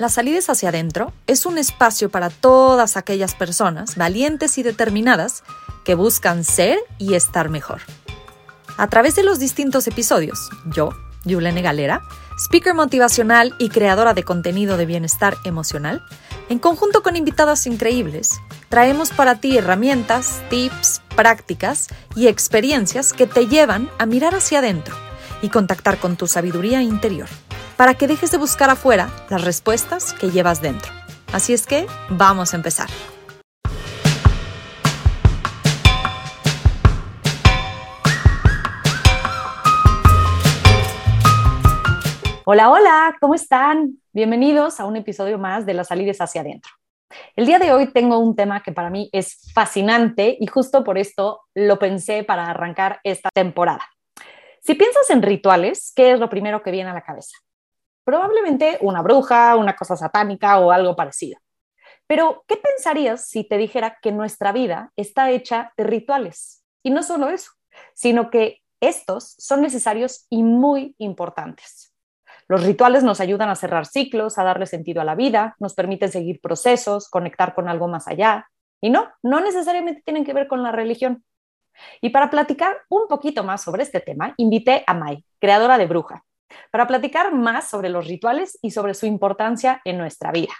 La salida hacia adentro es un espacio para todas aquellas personas valientes y determinadas que buscan ser y estar mejor. A través de los distintos episodios, yo, Yulene Galera, speaker motivacional y creadora de contenido de bienestar emocional, en conjunto con invitadas increíbles, traemos para ti herramientas, tips, prácticas y experiencias que te llevan a mirar hacia adentro y contactar con tu sabiduría interior para que dejes de buscar afuera las respuestas que llevas dentro. Así es que vamos a empezar. Hola, hola, ¿cómo están? Bienvenidos a un episodio más de Las salidas hacia adentro. El día de hoy tengo un tema que para mí es fascinante y justo por esto lo pensé para arrancar esta temporada. Si piensas en rituales, ¿qué es lo primero que viene a la cabeza? Probablemente una bruja, una cosa satánica o algo parecido. Pero, ¿qué pensarías si te dijera que nuestra vida está hecha de rituales? Y no solo eso, sino que estos son necesarios y muy importantes. Los rituales nos ayudan a cerrar ciclos, a darle sentido a la vida, nos permiten seguir procesos, conectar con algo más allá. Y no, no necesariamente tienen que ver con la religión. Y para platicar un poquito más sobre este tema, invité a Mai, creadora de Bruja, para platicar más sobre los rituales y sobre su importancia en nuestra vida.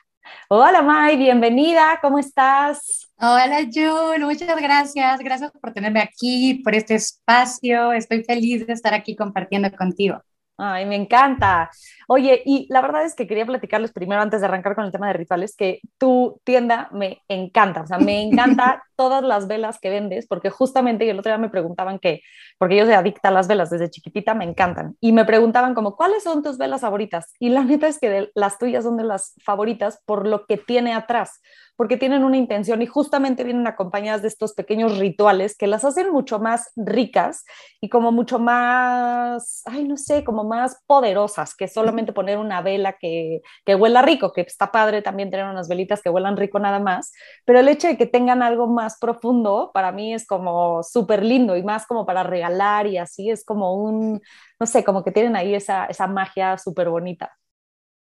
Hola May, bienvenida, ¿cómo estás? Hola Jun, muchas gracias, gracias por tenerme aquí, por este espacio, estoy feliz de estar aquí compartiendo contigo. Ay, me encanta. Oye, y la verdad es que quería platicarles primero, antes de arrancar con el tema de rituales, que tu tienda me encanta, o sea, me encanta todas las velas que vendes, porque justamente el otro día me preguntaban que, porque yo soy adicta a las velas desde chiquitita, me encantan, y me preguntaban como, ¿cuáles son tus velas favoritas? Y la neta es que las tuyas son de las favoritas por lo que tiene atrás, porque tienen una intención y justamente vienen acompañadas de estos pequeños rituales que las hacen mucho más ricas y como mucho más, ay, no sé, como más poderosas que solamente poner una vela que, que huela rico, que está padre también tener unas velitas que huelan rico nada más, pero el hecho de que tengan algo más profundo para mí es como súper lindo y más como para regalar y así es como un, no sé, como que tienen ahí esa, esa magia súper bonita.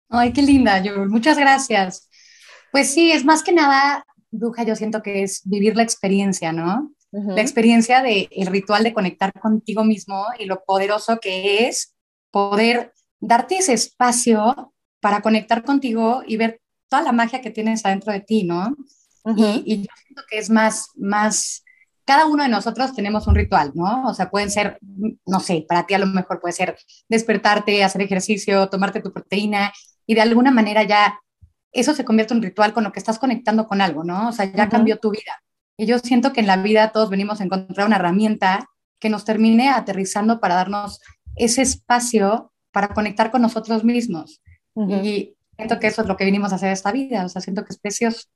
Ay, qué linda, Yul. Muchas gracias. Pues sí, es más que nada, bruja, yo siento que es vivir la experiencia, ¿no? La experiencia del el ritual de conectar contigo mismo y lo poderoso que es poder darte ese espacio para conectar contigo y ver toda la magia que tienes adentro de ti, ¿no? y, yo siento que es más, más, cada uno de nosotros tenemos un ritual, ¿no? O sea, pueden ser, no sé, para ti a lo mejor puede ser despertarte, hacer ejercicio, tomarte tu proteína y de alguna manera ya eso se convierte en un ritual con lo que estás conectando con algo, ¿no? O sea, ya cambió tu vida. Y yo siento que en la vida todos venimos a encontrar una herramienta que nos termine aterrizando para darnos ese espacio para conectar con nosotros mismos. Y siento que eso es lo que vinimos a hacer esta vida, o sea, siento que es precioso.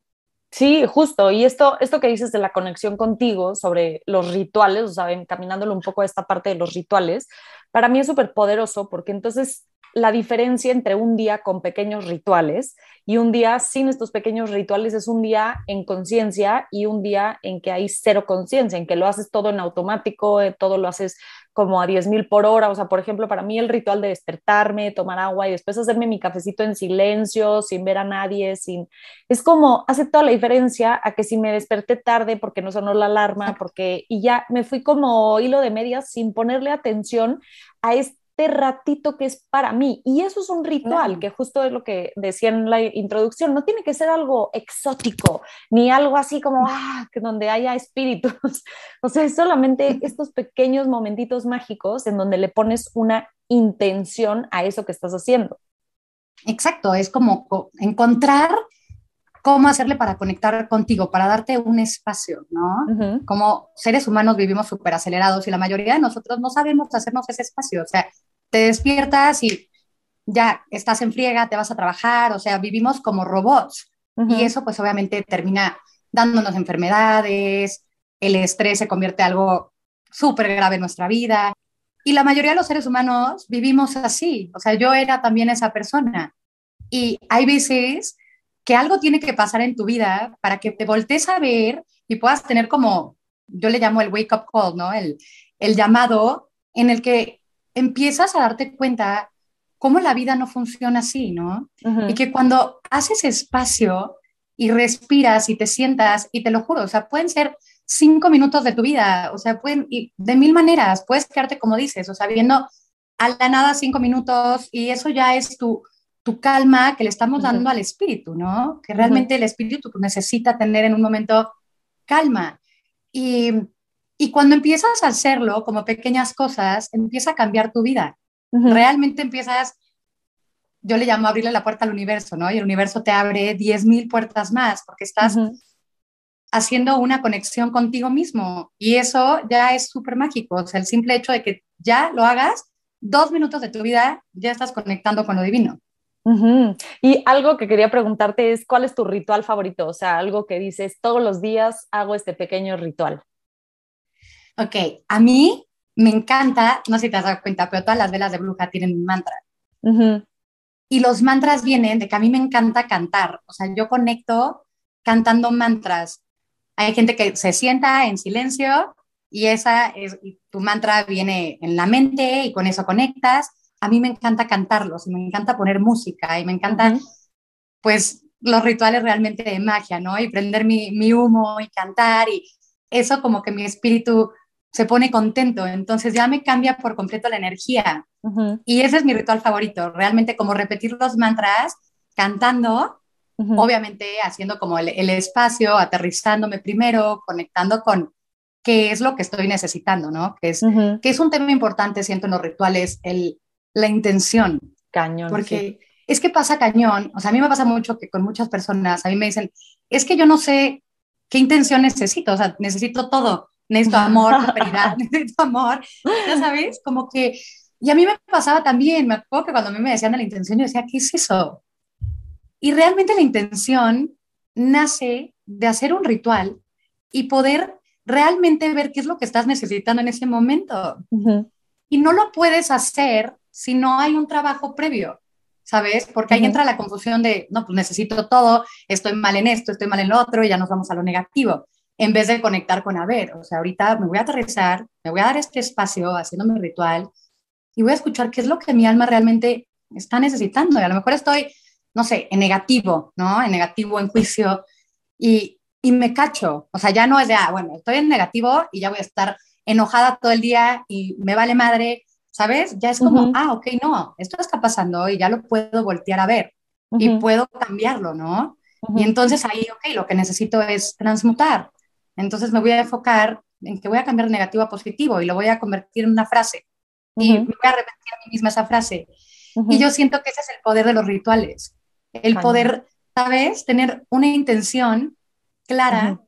Sí, justo. Y esto, esto que dices de la conexión contigo sobre los rituales, o sea, encaminándolo un poco a esta parte de los rituales, para mí es súper poderoso porque entonces la diferencia entre un día con pequeños rituales y un día sin estos pequeños rituales es un día en conciencia y un día en que hay cero conciencia, en que lo haces todo en automático, eh, todo lo haces como a 10.000 por hora. O sea, por ejemplo, para mí el ritual de despertarme, tomar agua y después hacerme mi cafecito en silencio, sin ver a nadie, sin... Es como, hace toda la diferencia a que si me desperté tarde porque no sonó la alarma, porque... Y ya me fui como hilo de medias sin ponerle atención a este este ratito que es para mí. Y eso es un ritual, que justo es lo que decía en la introducción, no tiene que ser algo exótico, ni algo así como, ah, que donde haya espíritus. o sea, es solamente estos pequeños momentitos mágicos en donde le pones una intención a eso que estás haciendo. Exacto, es como encontrar cómo hacerle para conectar contigo, para darte un espacio, ¿no? Como seres humanos vivimos súper acelerados y la mayoría de nosotros no sabemos hacernos ese espacio. O sea, te despiertas y ya estás en friega, te vas a trabajar, o sea, vivimos como robots. Y eso pues obviamente termina dándonos enfermedades, el estrés se convierte en algo súper grave en nuestra vida. Y la mayoría de los seres humanos vivimos así. O sea, yo era también esa persona. Y hay veces que algo tiene que pasar en tu vida para que te voltees a ver y puedas tener como, yo le llamo el wake up call, ¿no? El, el llamado en el que empiezas a darte cuenta cómo la vida no funciona así, ¿no? Y que cuando haces espacio y respiras y te sientas y te lo juro, o sea, pueden ser cinco minutos de tu vida, o sea, pueden, y de mil maneras, puedes quedarte como dices, o sea, viendo a la nada cinco minutos y eso ya es tu, tu calma que le estamos dando al espíritu, ¿no? Que realmente el espíritu necesita tener en un momento calma. Y, y, cuando empiezas a hacerlo como pequeñas cosas, empieza a cambiar tu vida. Realmente empiezas, yo le llamo abrirle la puerta al universo, ¿no? Y el universo te abre 10.000 puertas más porque estás haciendo una conexión contigo mismo. Y eso ya es súper mágico. O sea, el simple hecho de que ya lo hagas, dos minutos de tu vida, ya estás conectando con lo divino. Y algo que quería preguntarte es, ¿cuál es tu ritual favorito? O sea, algo que dices, todos los días hago este pequeño ritual. Ok, a mí me encanta, no sé si te has dado cuenta, pero todas las velas de bruja tienen un mantra. Y los mantras vienen de que a mí me encanta cantar. O sea, yo conecto cantando mantras. Hay gente que se sienta en silencio y esa es, tu mantra viene en la mente y con eso conectas a mí me encanta cantarlos y me encanta poner música y me encanta, pues, los rituales realmente de magia, ¿no? Y prender mi, mi, humo y cantar y eso como que mi espíritu se pone contento, entonces ya me cambia por completo la energía. Y ese es mi ritual favorito, realmente como repetir los mantras cantando, obviamente haciendo como el, el, espacio, aterrizándome primero, conectando con qué es lo que estoy necesitando, ¿no? Que es, que es un tema importante, siento, en los rituales, el, la intención. Cañón. Porque es que pasa cañón, o sea, a mí me pasa mucho que con muchas personas, a mí me dicen, es que yo no sé qué intención necesito, o sea, necesito todo, necesito amor, prosperidad, necesito amor, ya sabes, como que, y a mí me pasaba también, me acuerdo que cuando a mí me decían de la intención, yo decía, ¿qué es eso? Y realmente la intención nace de hacer un ritual y poder realmente ver qué es lo que estás necesitando en ese momento. Y no lo puedes hacer si no hay un trabajo previo, ¿sabes? Porque ahí entra la confusión de, no, pues necesito todo, estoy mal en esto, estoy mal en lo otro, y ya nos vamos a lo negativo, en vez de conectar con, a ver, o sea, ahorita me voy a aterrizar, me voy a dar este espacio haciendo mi ritual y voy a escuchar qué es lo que mi alma realmente está necesitando. Y a lo mejor estoy, no sé, en negativo, ¿no? En negativo, en juicio, y, y me cacho. O sea, ya no es de, ah, bueno, estoy en negativo y ya voy a estar enojada todo el día y me vale madre ¿sabes? Ya es como, ah, ok, no, esto está pasando y ya lo puedo voltear a ver y puedo cambiarlo, ¿no? Y entonces ahí, ok, lo que necesito es transmutar. Entonces me voy a enfocar en que voy a cambiar negativo a positivo y lo voy a convertir en una frase. Y me voy a repetir a mí misma esa frase. Y yo siento que ese es el poder de los rituales. El poder, ¿sabes? Tener una intención clara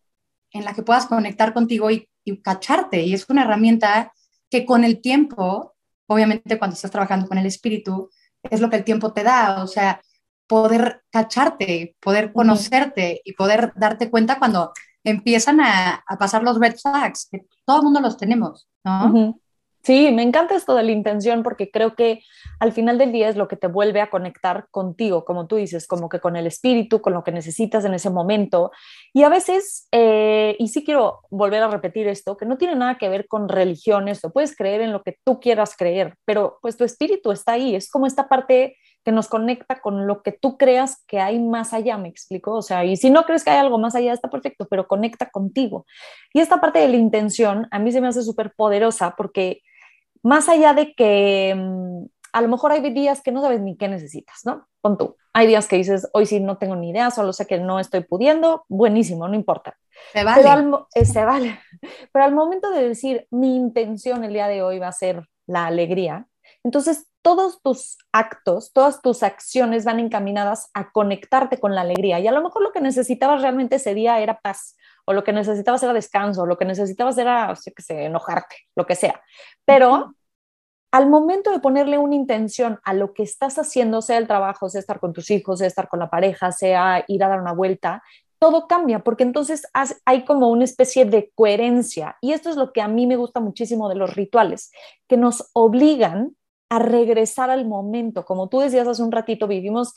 en la que puedas conectar contigo y, y cacharte. Y es una herramienta que con el tiempo obviamente cuando estás trabajando con el espíritu, es lo que el tiempo te da, o sea, poder cacharte, poder conocerte y poder darte cuenta cuando empiezan a, pasar los red flags, que todo el mundo los tenemos, ¿no? Sí, me encanta esto de la intención porque creo que al final del día es lo que te vuelve a conectar contigo, como tú dices, como que con el espíritu, con lo que necesitas en ese momento. Y a veces, eh, y sí quiero volver a repetir esto, que no tiene nada que ver con religiones, o puedes creer en lo que tú quieras creer, pero pues tu espíritu está ahí, es como esta parte que nos conecta con lo que tú creas que hay más allá, me explico, o sea, y si no crees que hay algo más allá, está perfecto, pero conecta contigo. Y esta parte de la intención a mí se me hace súper poderosa porque más allá de que mm, a lo mejor hay días que no sabes ni qué necesitas, ¿no? Pon tú. Hay días que dices, hoy sí no tengo ni idea, solo sé que no estoy pudiendo, buenísimo, no importa. Se vale. Pero al, eh, se vale. Pero al momento de decir, mi intención el día de hoy va a ser la alegría, entonces todos tus actos, todas tus acciones van encaminadas a conectarte con la alegría. Y a lo mejor lo que necesitabas realmente ese día era paz, o lo que necesitabas era descanso, o lo que necesitabas era, sé que sé, enojarte, lo que sea. Pero al momento de ponerle una intención a lo que estás haciendo, sea el trabajo, sea estar con tus hijos, sea estar con la pareja, sea ir a dar una vuelta, todo cambia, porque entonces hay como una especie de coherencia. Y esto es lo que a mí me gusta muchísimo de los rituales, que nos obligan a regresar al momento. Como tú decías hace un ratito, vivimos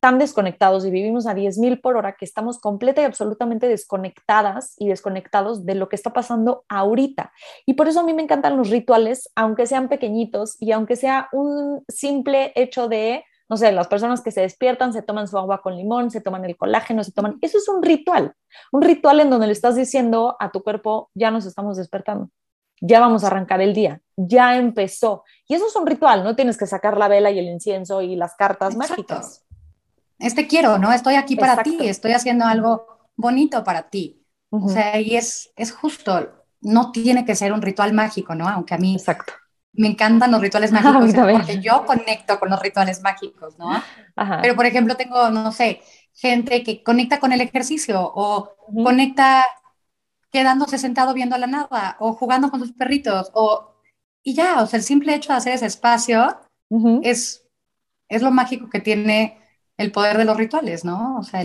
tan desconectados y vivimos a 10.000 por hora que estamos completa y absolutamente desconectadas y desconectados de lo que está pasando ahorita. Y por eso a mí me encantan los rituales, aunque sean pequeñitos y aunque sea un simple hecho de no sé, las personas que se despiertan, se toman su agua con limón, se toman el colágeno, se toman, eso es un ritual, un ritual en donde le estás diciendo a tu cuerpo, ya nos estamos despertando, ya vamos a arrancar el día, ya empezó. Y eso es un ritual, no tienes que sacar la vela y el incienso y las cartas mágicas. Este quiero, ¿no? Estoy aquí para ti, estoy haciendo algo bonito para ti. O sea, y es, es justo, no tiene que ser un ritual mágico, ¿no? Aunque a mí Exacto. me encantan los rituales mágicos porque yo conecto con los rituales mágicos, ¿no? Pero, por ejemplo, tengo, no sé, gente que conecta con el ejercicio o conecta quedándose sentado viendo la nada o jugando con sus perritos o y ya, o sea, el simple hecho de hacer ese espacio es, es lo mágico que tiene el poder de los rituales, ¿no? O sea,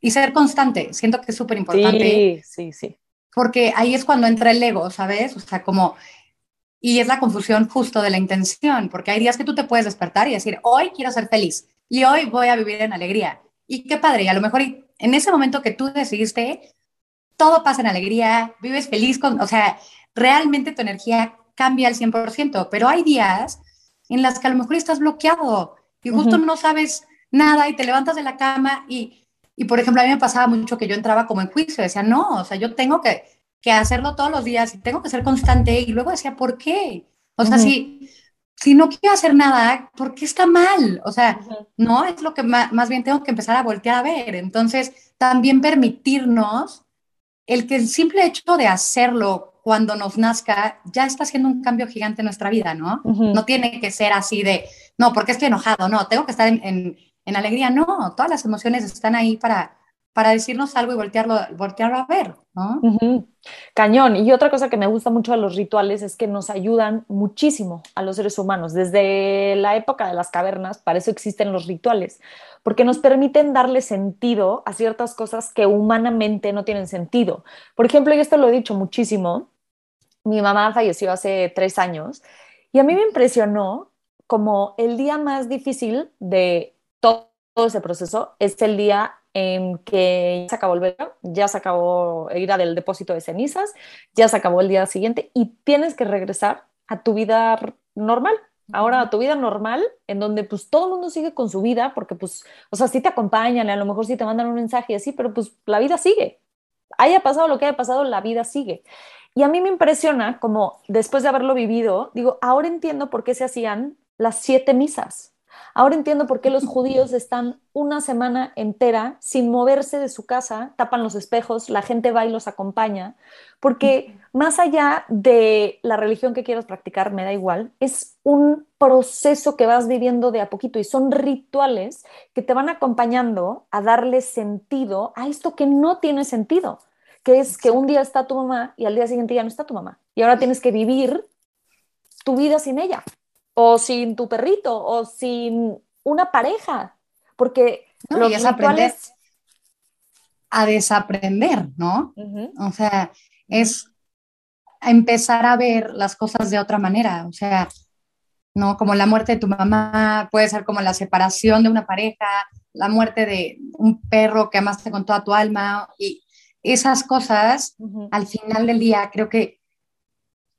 y ser constante, siento que es súper importante. Sí, sí, sí. Porque ahí es cuando entra el ego, ¿sabes? O sea, como, y es la confusión justo de la intención, porque hay días que tú te puedes despertar y decir, hoy quiero ser feliz y hoy voy a vivir en alegría. Y qué padre, y a lo mejor en ese momento que tú decidiste, todo pasa en alegría, vives feliz con, o sea, realmente tu energía cambia al 100%, pero hay días en las que a lo mejor estás bloqueado y justo no sabes nada y te levantas de la cama y, y, por ejemplo, a mí me pasaba mucho que yo entraba como en juicio, decía, no, o sea, yo tengo que, que hacerlo todos los días y tengo que ser constante y luego decía, ¿por qué? O sea, si, si no quiero hacer nada, ¿por qué está mal? O sea, no es lo que más, más bien tengo que empezar a voltear a ver. Entonces, también permitirnos el que el simple hecho de hacerlo cuando nos nazca, ya está haciendo un cambio gigante en nuestra vida, ¿no? No tiene que ser así de, no, porque estoy enojado, no, tengo que estar en, alegría, no, todas las emociones están ahí para, para decirnos algo y voltearlo, voltearlo a ver, ¿no? Cañón. Y otra cosa que me gusta mucho de los rituales es que nos ayudan muchísimo a los seres humanos. Desde la época de las cavernas, para eso existen los rituales, porque nos permiten darle sentido a ciertas cosas que humanamente no tienen sentido. Por ejemplo, y esto lo he dicho muchísimo, mi mamá falleció hace tres años y a mí me impresionó como el día más difícil de todo, ese proceso es el día en que se acabó el verano, ya se acabó ir del depósito de cenizas, ya se acabó el día siguiente y tienes que regresar a tu vida normal. Ahora a tu vida normal, en donde pues todo el mundo sigue con su vida, porque pues, o sea, sí te acompañan, a lo mejor sí te mandan un mensaje así, pero pues la vida sigue. Haya pasado lo que haya pasado, la vida sigue. Y a mí me impresiona como después de haberlo vivido, digo, ahora entiendo por qué se hacían las siete misas. Ahora entiendo por qué los judíos están una semana entera sin moverse de su casa, tapan los espejos, la gente va y los acompaña, porque más allá de la religión que quieras practicar, me da igual, es un proceso que vas viviendo de a poquito y son rituales que te van acompañando a darle sentido a esto que no tiene sentido que es que un día está tu mamá y al día siguiente ya no está tu mamá. Y ahora tienes que vivir tu vida sin ella, o sin tu perrito, o sin una pareja, porque lo que es aprender a desaprender, ¿no? O sea, es empezar a ver las cosas de otra manera, o sea, ¿no? Como la muerte de tu mamá, puede ser como la separación de una pareja, la muerte de un perro que amaste con toda tu alma, y esas cosas, al final del día, creo que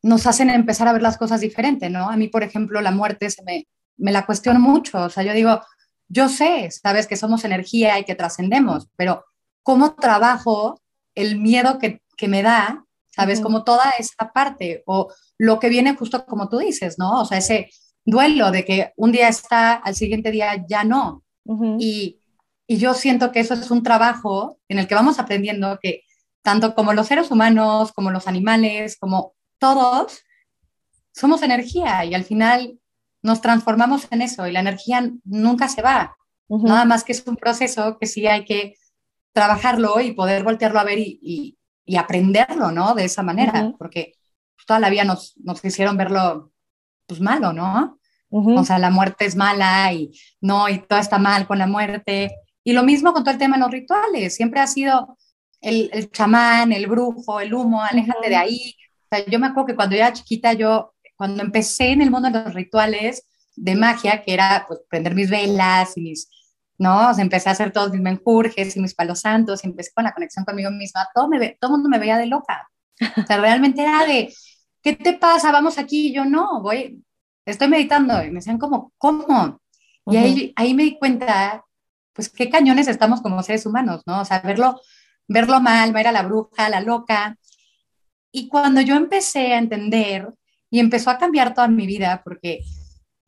nos hacen empezar a ver las cosas diferente, ¿no? A mí, por ejemplo, la muerte se me, me la cuestiono mucho, o sea, yo digo, yo sé, sabes que somos energía y que trascendemos, pero ¿cómo trabajo el miedo que, que me da, sabes? Como toda esa parte, o lo que viene justo como tú dices, ¿no? O sea, ese duelo de que un día está, al siguiente día ya no. Y y yo siento que eso es un trabajo en el que vamos aprendiendo que tanto como los seres humanos, como los animales, como todos, somos energía y al final nos transformamos en eso y la energía nunca se va. Nada más que es un proceso que sí hay que trabajarlo y poder voltearlo a ver y, y, aprenderlo, ¿no? De esa manera, porque toda la vida nos, nos hicieron verlo, pues malo, ¿no? O sea, la muerte es mala y no, y todo está mal con la muerte. Y lo mismo con todo el tema de los rituales, siempre ha sido el, el chamán, el brujo, el humo, aléjate de ahí. Sea, yo me acuerdo que cuando yo era chiquita, yo, cuando empecé en el mundo de los rituales de magia, que era pues prender mis velas y mis, ¿no? O sea, empecé a hacer todos mis menjurjes y mis palos santos, y empecé con la conexión conmigo misma, todo, me, todo el mundo me veía de loca. O sea, realmente era de, ¿qué te pasa? Vamos aquí. Y yo, no, voy, estoy meditando. Y me decían como, ¿cómo? Y ahí, ahí me di cuenta, pues qué cañones estamos como seres humanos, ¿no? O sea, verlo, verlo mal, ver a la bruja, a la loca. Y cuando yo empecé a entender y empezó a cambiar toda mi vida, porque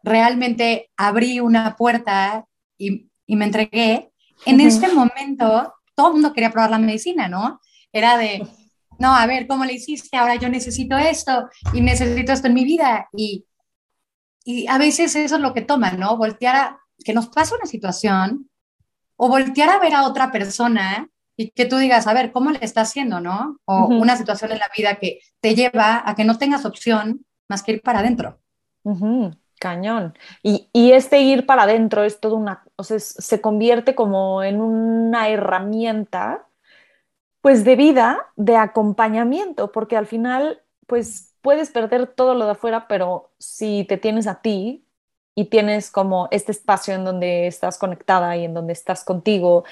realmente abrí una puerta y, y me entregué, en este momento todo el mundo quería probar la medicina, ¿no? Era de, no, a ver, ¿cómo le hiciste? Ahora yo necesito esto y necesito esto en mi vida. Y, y a veces eso es lo que toma, ¿no? Voltear a, que nos pasa una situación o voltear a ver a otra persona y que tú digas, a ver, ¿cómo le está haciendo, no? O una situación en la vida que te lleva a que no tengas opción más que ir para adentro. Cañón. Y, y, este ir para adentro es todo una, o sea, se convierte como en una herramienta, pues de vida, de acompañamiento, porque al final, pues puedes perder todo lo de afuera, pero si te tienes a ti y tienes como este espacio en donde estás conectada y en donde estás contigo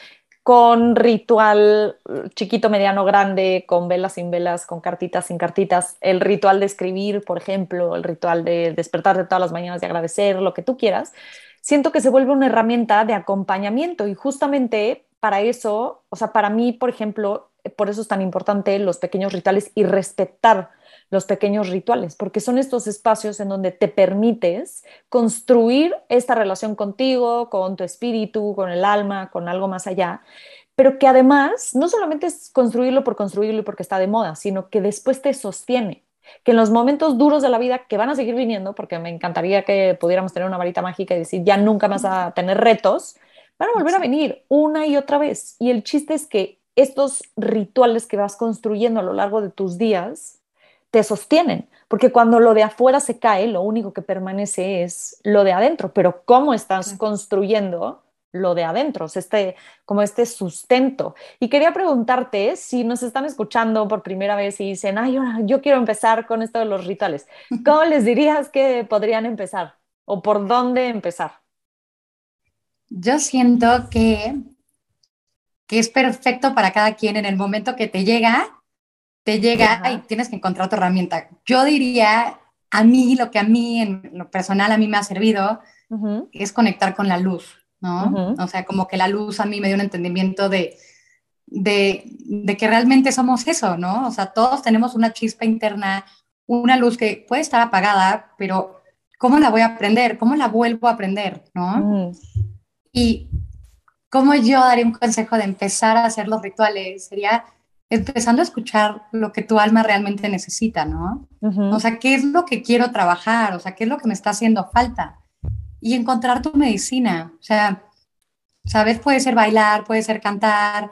con ritual chiquito, mediano, grande, con velas, sin velas, con cartitas, sin cartitas, el ritual de escribir, por ejemplo, el ritual de despertar de todas las mañanas, de agradecer, lo que tú quieras, siento que se vuelve una herramienta de acompañamiento. Y justamente para eso, o sea, para mí, por ejemplo, por eso es tan importante los pequeños rituales y respetar los pequeños rituales, porque son estos espacios en donde te permites construir esta relación contigo, con tu espíritu, con el alma, con algo más allá, pero que además no solamente es construirlo por construirlo y porque está de moda, sino que después te sostiene, que en los momentos duros de la vida que van a seguir viniendo, porque me encantaría que pudiéramos tener una varita mágica y decir, ya nunca más a tener retos, van a volver a venir una y otra vez. Y el chiste es que estos rituales que vas construyendo a lo largo de tus días, te sostienen, porque cuando lo de afuera se cae, lo único que permanece es lo de adentro, pero cómo estás construyendo lo de adentro, este, como este sustento. Y quería preguntarte si nos están escuchando por primera vez y dicen, ay, yo quiero empezar con esto de los rituales, ¿cómo les dirías que podrían empezar o por dónde empezar? Yo siento que, que es perfecto para cada quien en el momento que te llega te llega y tienes que encontrar otra herramienta. Yo diría, a mí, lo que a mí, en lo personal, a mí me ha servido es conectar con la luz, ¿no? O sea, como que la luz a mí me dio un entendimiento de, de, de, que realmente somos eso, ¿no? O sea, todos tenemos una chispa interna, una luz que puede estar apagada, pero ¿cómo la voy a aprender? ¿Cómo la vuelvo a aprender, ¿no? Y cómo yo daría un consejo de empezar a hacer los rituales sería empezando a escuchar lo que tu alma realmente necesita, ¿no? O sea, ¿qué es lo que quiero trabajar? O sea, ¿qué es lo que me está haciendo falta? Y encontrar tu medicina. O sea, ¿sabes? Puede ser bailar, puede ser cantar.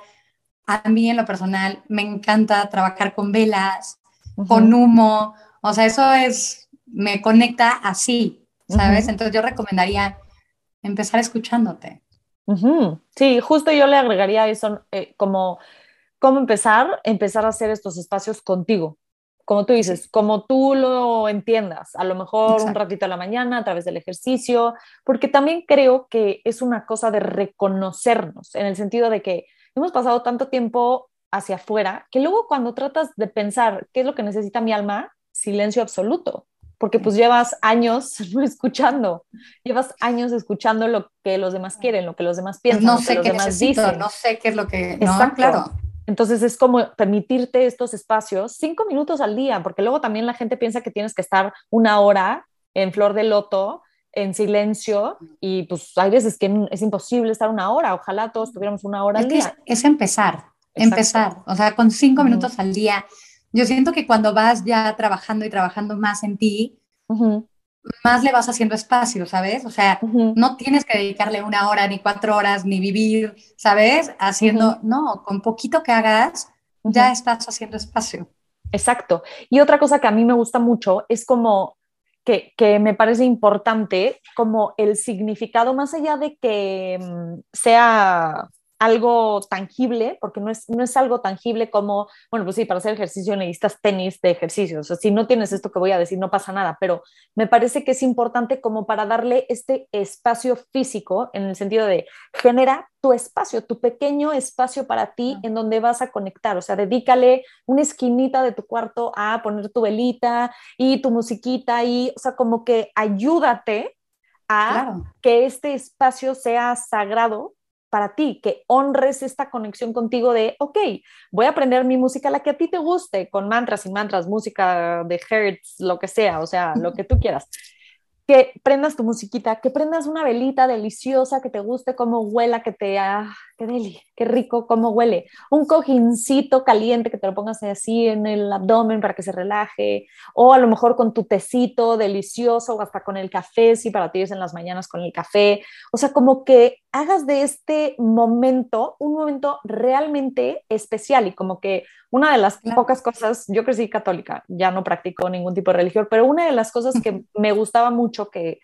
A mí en lo personal me encanta trabajar con velas, con humo. O sea, eso es, me conecta así, ¿sabes? Entonces yo recomendaría empezar escuchándote. Sí, justo yo le agregaría eso eh, como ¿Cómo empezar? Empezar a hacer estos espacios contigo. Como tú dices, como tú lo entiendas, a lo mejor un ratito a la mañana a través del ejercicio, porque también creo que es una cosa de reconocernos, en el sentido de que hemos pasado tanto tiempo hacia afuera que luego cuando tratas de pensar qué es lo que necesita mi alma, silencio absoluto, porque pues llevas años escuchando, llevas años escuchando lo que los demás quieren, lo que los demás piensan, no lo sé que los qué demás necesito, dicen. No sé qué es lo que... No, claro. Entonces es como permitirte estos espacios cinco minutos al día, porque luego también la gente piensa que tienes que estar una hora en flor de loto, en silencio, y pues hay veces que es imposible estar una hora. Ojalá todos tuviéramos una hora al día. Es, empezar, empezar. O sea, con cinco minutos al día. Yo siento que cuando vas ya trabajando y trabajando más en ti, más le vas haciendo espacio, ¿sabes? O sea, no tienes que dedicarle una hora, ni cuatro horas, ni vivir, ¿sabes? Haciendo, no, con poquito que hagas, ya estás haciendo espacio. Exacto. Y otra cosa que a mí me gusta mucho es como que, que me parece importante, como el significado, más allá de que mm, sea algo tangible, porque no es, no es algo tangible como, bueno, pues sí, para hacer ejercicio necesitas tenis de ejercicio, o sea, si no tienes esto que voy a decir, no pasa nada, pero me parece que es importante como para darle este espacio físico, en el sentido de genera tu espacio, tu pequeño espacio para ti en donde vas a conectar, o sea, dedícale una esquinita de tu cuarto a poner tu velita y tu musiquita y, o sea, como que ayúdate a que este espacio sea sagrado para ti, que honres esta conexión contigo de, ok, voy a aprender mi música, la que a ti te guste, con mantras y mantras, música de hertz, lo que sea, o sea, lo que tú quieras. Que prendas tu musiquita, que prendas una velita deliciosa, que te guste cómo huela, que te, ah, qué deli, qué rico cómo huele. Un cojincito caliente que te lo pongas así en el abdomen para que se relaje, o a lo mejor con tu tecito delicioso, o hasta con el café, si para ti es en las mañanas con el café. O sea, como que hagas de este momento un momento realmente especial y como que una de las pocas cosas, yo crecí católica, ya no practico ningún tipo de religión, pero una de las cosas que me gustaba mucho que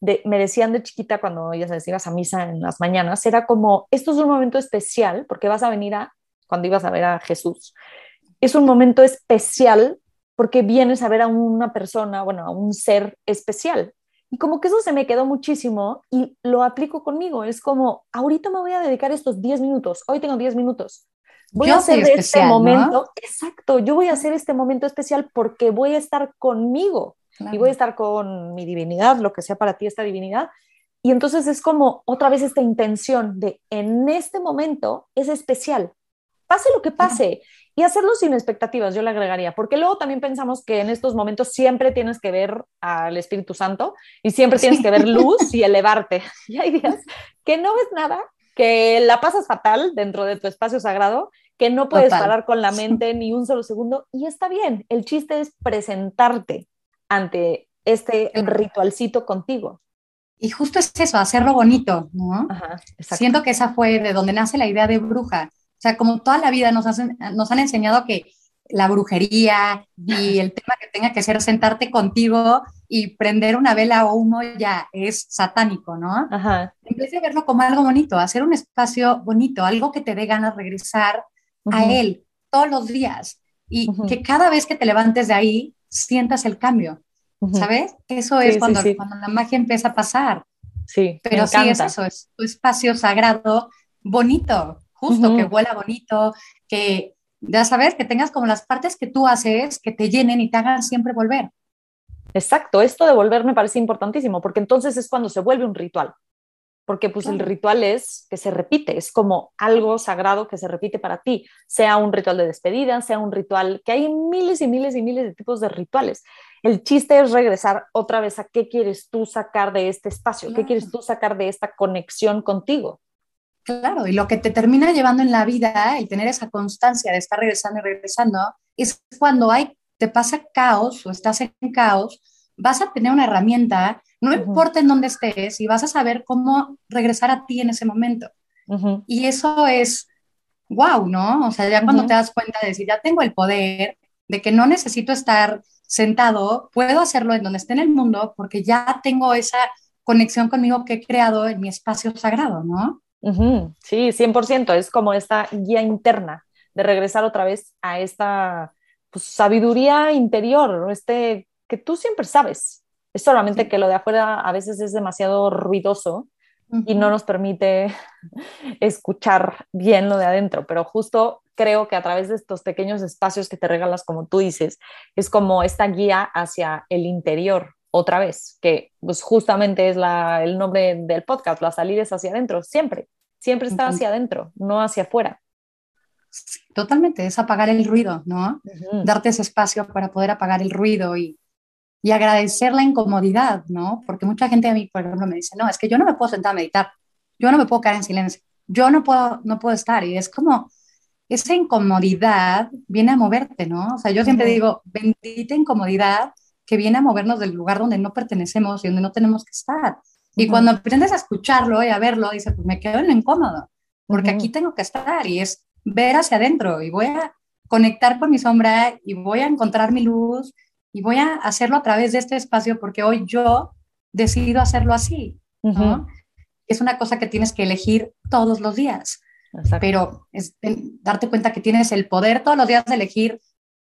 me decían de chiquita cuando ya sabes, ibas a misa en las mañanas, era como, esto es un momento especial porque vas a venir a, cuando ibas a ver a Jesús, es un momento especial porque vienes a ver a una persona, bueno, a un ser especial. Y como que eso se me quedó muchísimo y lo aplico conmigo. Es como, ahorita me voy a dedicar estos 10 minutos, hoy tengo 10 minutos voy a hacer este momento, exacto, yo voy a hacer este momento especial porque voy a estar conmigo y voy a estar con mi divinidad, lo que sea para ti esta divinidad. Y entonces es como otra vez esta intención de en este momento es especial, pase lo que pase. Y hacerlo sin expectativas, yo le agregaría, porque luego también pensamos que en estos momentos siempre tienes que ver al Espíritu Santo y siempre tienes que ver luz y elevarte. Y hay días que no ves nada que la pasas fatal dentro de tu espacio sagrado, que no puedes parar con la mente ni un solo segundo, y está bien. El chiste es presentarte ante este ritualcito contigo. Y justo es eso, hacerlo bonito, ¿no? Siento que esa fue de donde nace la idea de bruja. O sea, como toda la vida nos, hacen, nos han enseñado que la brujería y el tema que tenga que ser sentarte contigo y prender una vela o humo ya es satánico, ¿no? Ajá. En vez de verlo como algo bonito, hacer un espacio bonito, algo que te dé ganas de regresar a él todos los días y que cada vez que te levantes de ahí sientas el cambio, ¿sabes? Eso es cuando, cuando la magia empieza a pasar. Sí, pero sí es eso, es tu espacio sagrado bonito, justo, que huela bonito, que ya sabes, que tengas como las partes que tú haces que te llenen y te hagan siempre volver. Exacto, esto de volver me parece importantísimo, porque entonces es cuando se vuelve un ritual, porque pues el ritual es que se repite, es como algo sagrado que se repite para ti, sea un ritual de despedida, sea un ritual, que hay miles y miles y miles de tipos de rituales. El chiste es regresar otra vez a qué quieres tú sacar de este espacio, qué quieres tú sacar de esta conexión contigo. Claro, y lo que te termina llevando en la vida, y tener esa constancia de estar regresando y regresando, es cuando hay, te pasa caos o estás en caos, vas a tener una herramienta, no importa en dónde estés, y vas a saber cómo regresar a ti en ese momento. Y eso es wow, ¿no? O sea, ya cuando te das cuenta de decir, ya tengo el poder, de que no necesito estar sentado, puedo hacerlo en donde esté en el mundo, porque ya tengo esa conexión conmigo que he creado en mi espacio sagrado, ¿no? Sí, 100%, es como esta guía interna de regresar otra vez a esta pues, sabiduría interior, este que tú siempre sabes. Es solamente que lo de afuera a veces es demasiado ruidoso y no nos permite escuchar bien lo de adentro, pero justo creo que a través de estos pequeños espacios que te regalas, como tú dices, es como esta guía hacia el interior, otra vez, que pues justamente es la, el nombre del podcast, la salida es hacia adentro, siempre, siempre está hacia adentro, no hacia afuera. Totalmente, es apagar el ruido, ¿no? Darte ese espacio para poder apagar el ruido y, y agradecer la incomodidad, ¿no? Porque mucha gente a mí, por ejemplo, me dice, no, es que yo no me puedo sentar a meditar, yo no me puedo quedar en silencio, yo no puedo, no puedo estar. Y es como, esa incomodidad viene a moverte, ¿no? O sea, yo siempre digo, bendita incomodidad que viene a movernos del lugar donde no pertenecemos y donde no tenemos que estar. Y cuando aprendes a escucharlo y a verlo, dices, pues me quedo en lo incómodo, porque aquí tengo que estar y es ver hacia adentro y voy a conectar con mi sombra y voy a encontrar mi luz y voy a hacerlo a través de este espacio porque hoy yo decido hacerlo así. Es una cosa que tienes que elegir todos los días, pero es darte cuenta que tienes el poder todos los días de elegir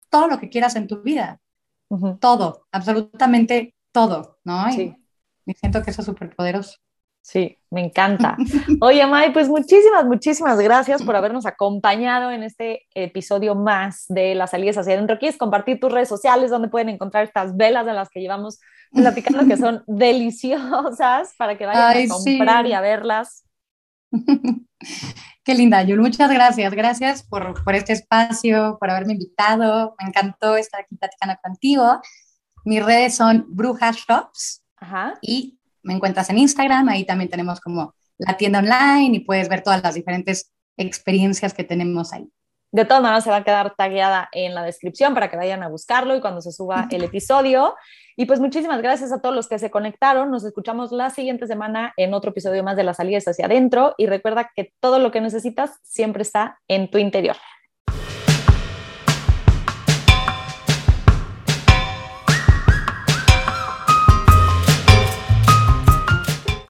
todo lo que quieras en tu vida todo, absolutamente todo, ¿no? Sí. Y siento que eso es súper poderoso. Sí, me encanta. Oye, May, pues muchísimas, muchísimas gracias por habernos acompañado en este episodio más de Las Salidas hacia adentro. ¿Quieres compartir tus redes sociales donde pueden encontrar estas velas de las que llevamos platicando que son deliciosas para que vayan a comprar y a verlas. Qué linda, Yul. Muchas gracias. Gracias por, por, este espacio, por haberme invitado. Me encantó estar aquí platicando contigo. Mis redes son Brujas Shops Ajá. y me encuentras en Instagram. Ahí también tenemos como la tienda online y puedes ver todas las diferentes experiencias que tenemos ahí. De todas maneras, se va a quedar tagueada en la descripción para que vayan a buscarlo y cuando se suba el episodio. Y pues muchísimas gracias a todos los que se conectaron. Nos escuchamos la siguiente semana en otro episodio más de las salidas hacia adentro. Y recuerda que todo lo que necesitas siempre está en tu interior.